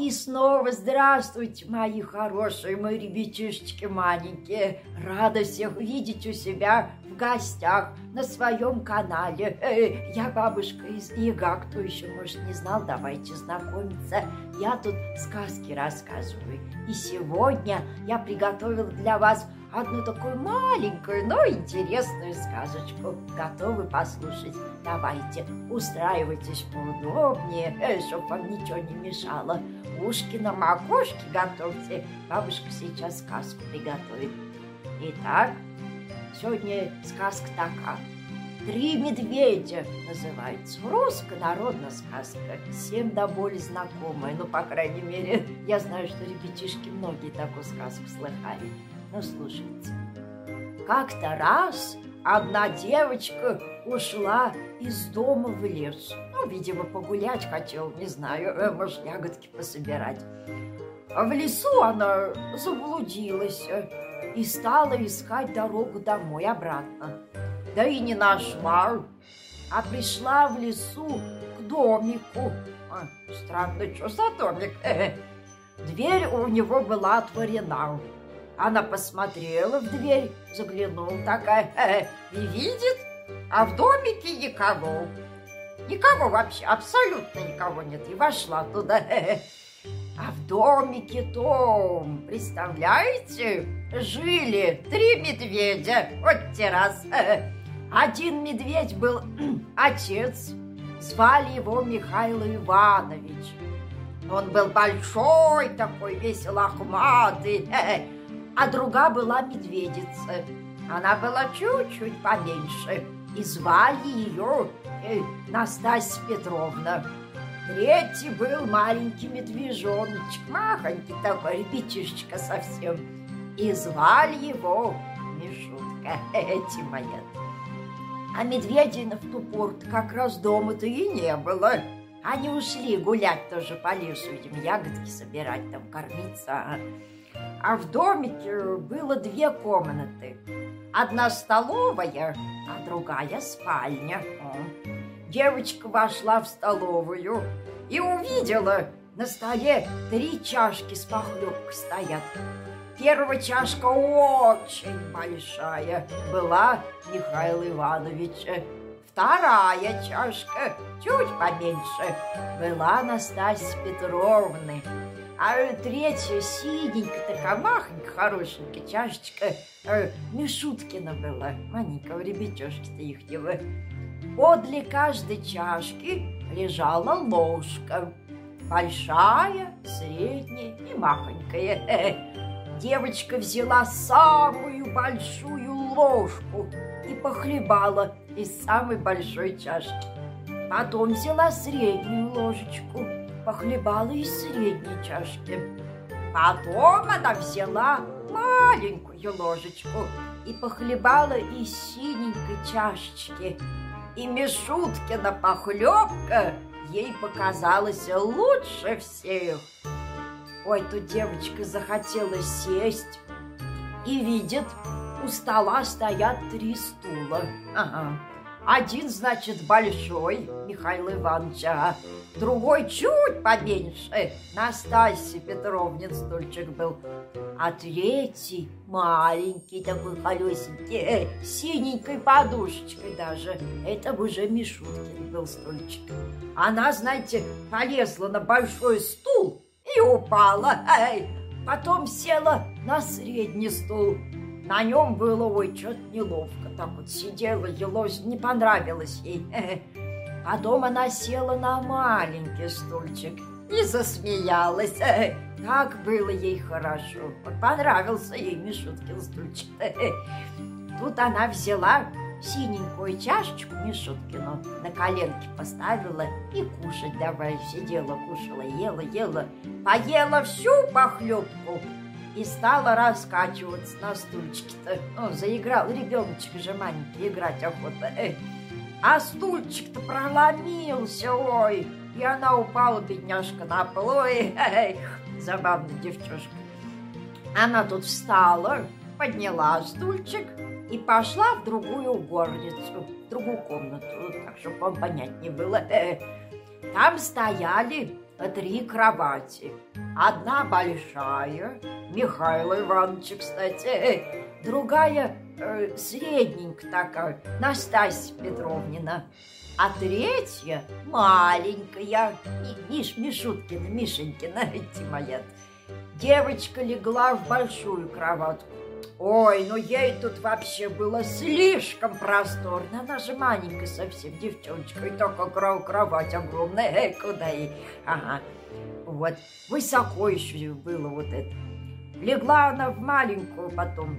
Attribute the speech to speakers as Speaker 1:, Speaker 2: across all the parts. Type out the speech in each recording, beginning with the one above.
Speaker 1: И снова здравствуйте, мои хорошие, мои ребятишечки маленькие. Рада всех видеть у себя в гостях на своем канале. Э, я бабушка из Ига, кто еще, может, не знал, давайте знакомиться. Я тут сказки рассказываю. И сегодня я приготовила для вас одну такую маленькую, но интересную сказочку. Готовы послушать? Давайте, устраивайтесь поудобнее, э, чтобы вам ничего не мешало. Ушки на макушке готовьте. Бабушка сейчас сказку приготовит. Итак, сегодня сказка такая. «Три медведя» называется. Русская народная сказка. Всем до боли знакомая. Ну, по крайней мере, я знаю, что ребятишки многие такую сказку слыхали. Ну, слушайте. Как-то раз одна девочка ушла из дома в лес. Ну, видимо, погулять хотел, не знаю, э, может, ягодки пособирать. А в лесу она заблудилась э, и стала искать дорогу домой обратно. Да и не нашла, а пришла в лесу к домику. А, странно, что за домик? Дверь у него была отворена. Она посмотрела в дверь, заглянула такая и видит, а в домике никого. Никого вообще, абсолютно никого нет. И вошла туда. Э, а в домике том, представляете, жили три медведя. Вот террас. Э, один медведь был отец, звали его Михаил Иванович. Он был большой такой, весь лохматый, а другая была медведица. Она была чуть-чуть поменьше, и звали ее э, Настасья Петровна. Третий был маленький медвежоночек, махонький такой, ребятишечка совсем. И звали его Мишутка, эти мои. А медведей в ту порт как раз дома-то и не было. Они ушли гулять тоже по лесу, видимо, ягодки собирать, там кормиться. А в домике было две комнаты. Одна столовая, а другая спальня. Девочка вошла в столовую и увидела, на столе три чашки с похлебкой стоят. Первая чашка очень большая была Михаила Ивановича. Вторая чашка, чуть поменьше, была Настасьи Петровны. А третья синенькая, такая махонькая, хорошенькая чашечка э, Мишуткина была, маленького ребятешки-то ихнего. Подле каждой чашки лежала ложка, большая, средняя и махонькая. Девочка взяла самую большую ложку и похлебала из самой большой чашки. Потом взяла среднюю ложечку, похлебала из средней чашки. Потом она взяла маленькую ложечку и похлебала из синенькой чашечки. И Мишуткина похлебка ей показалась лучше всех. Ой, тут девочка захотела сесть и видит, у стола стоят три стула. Ага. Один, значит, большой, Михаил Иванович, а другой чуть поменьше, Настасья Петровнин стульчик был, а третий маленький такой колесенький, э, синенькой подушечкой даже. Это уже Мишуткин был стульчик. Она, знаете, полезла на большой стул и упала. Эй, потом села на средний стул. На нем было, ой, что-то неловко. Так вот сидела, елось, не понравилось ей. Потом она села на маленький стульчик и засмеялась. Так было ей хорошо. Понравился ей Мишуткин стульчик. Тут она взяла синенькую чашечку Мишуткину на коленки поставила и кушать давай. Сидела, кушала, ела, ела, поела всю похлебку и стала раскачиваться на стульчике-то. Ну, заиграл ребеночек же маленький, играть охота. А стульчик-то проломился, ой, и она упала, бедняжка, на пол. Ой, эй, забавная девчушка. Она тут встала, подняла стульчик, и пошла в другую горницу, в другую комнату, так, чтобы вам понятнее было. Там стояли три кровати. Одна большая, Михаил Иванович, кстати, другая э, средненькая такая, Настасья Петровнина, а третья маленькая, Миш, Мишуткина, Мишенькина, Тимоят. Девочка легла в большую кроватку. Ой, ну ей тут вообще было слишком просторно. Она же маленькая совсем девчоночка, и только кровать огромная. Эй, куда ей? Ага. Вот, высоко еще было вот это. Легла она в маленькую потом,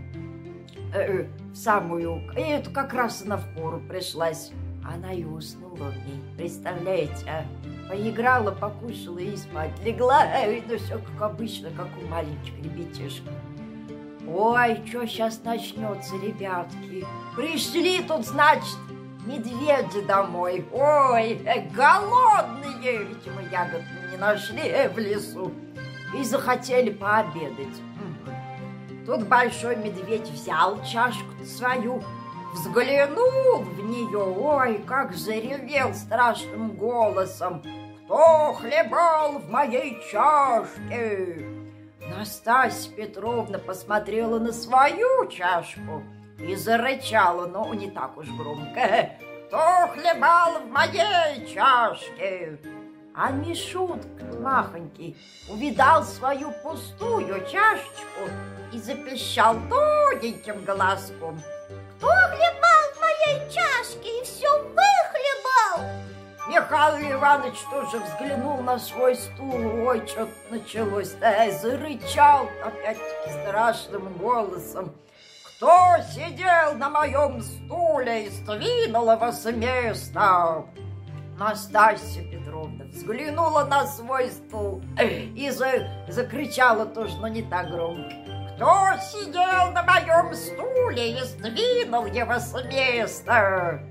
Speaker 1: э, в самую, и это как раз она в пору пришлась. Она и уснула в ней, представляете, а? Поиграла, покушала и спать легла. Ну, все как обычно, как у маленьких ребятишек. Ой, что сейчас начнется, ребятки? Пришли тут, значит, медведи домой. Ой, голодные, видимо, ягод не нашли в лесу. И захотели пообедать. Тут большой медведь взял чашку свою, взглянул в нее, ой, как заревел страшным голосом. Кто хлебал в моей чашке? Настасья Петровна посмотрела на свою чашку и зарычала, но не так уж громко. Кто хлебал в моей чашке? А Мишутка махонький увидал свою пустую чашечку и запищал тоненьким голоском.
Speaker 2: Кто хлебал в моей чашке и все выхлебал?
Speaker 1: Михаил Иванович тоже взглянул на свой стул. Ой, что-то началось. Да, зарычал опять-таки страшным голосом. Кто сидел на моем стуле и сдвинул его с места? Настасья Петровна взглянула на свой стул и за... закричала тоже, но не так громко. Кто сидел на моем стуле и сдвинул его с места?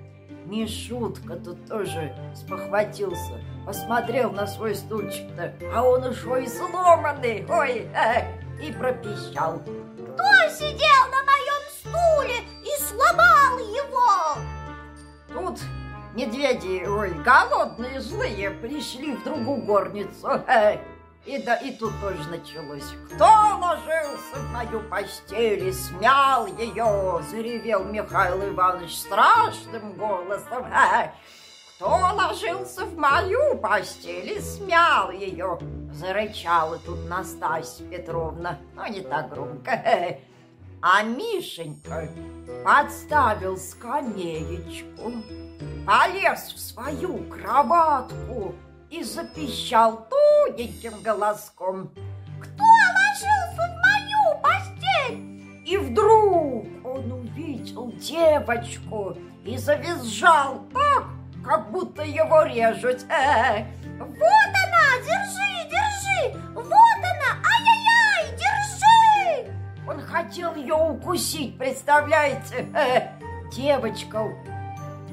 Speaker 1: Мишутка тут тоже спохватился, посмотрел на свой стульчик-то, а он уж ой сломанный, ой, э, и пропищал.
Speaker 2: Кто сидел на моем стуле и сломал его?
Speaker 1: Тут медведи, ой, голодные, злые, пришли в другую горницу. Э, и, да, и тут тоже началось. Кто ложился в мою постель и смял ее? Заревел Михаил Иванович страшным голосом. Кто ложился в мою постель и смял ее? Зарычала тут Настасья Петровна, но не так громко. А Мишенька подставил скамеечку, полез в свою кроватку, и запищал тоненьким голоском.
Speaker 2: Кто ложился в мою постель?
Speaker 1: И вдруг он увидел девочку и завизжал так, как будто его режут. Э,
Speaker 2: вот она, держи, держи, вот она, ай-яй-яй, держи!
Speaker 1: Он хотел ее укусить, представляете? Э, девочка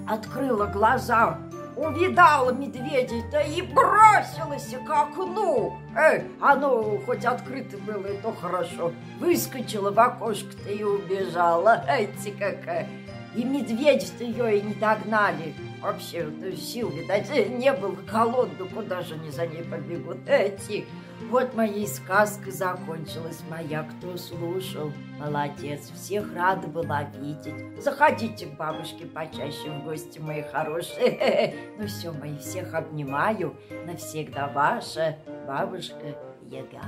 Speaker 1: открыла глаза, увидала медведей-то и бросилась к окну. Эй, оно хоть открыто было, и то хорошо. Выскочила в окошко-то и убежала. Эти какая. И медведи-то ее и не догнали. Вообще, сил, видать, не было голодно, куда же они за ней побегут. Эти. Вот моей сказка закончилась моя. Кто слушал, молодец. Всех рада была видеть. Заходите к бабушке почаще в гости, мои хорошие. Ну все, мои, всех обнимаю. Навсегда ваша бабушка Яга.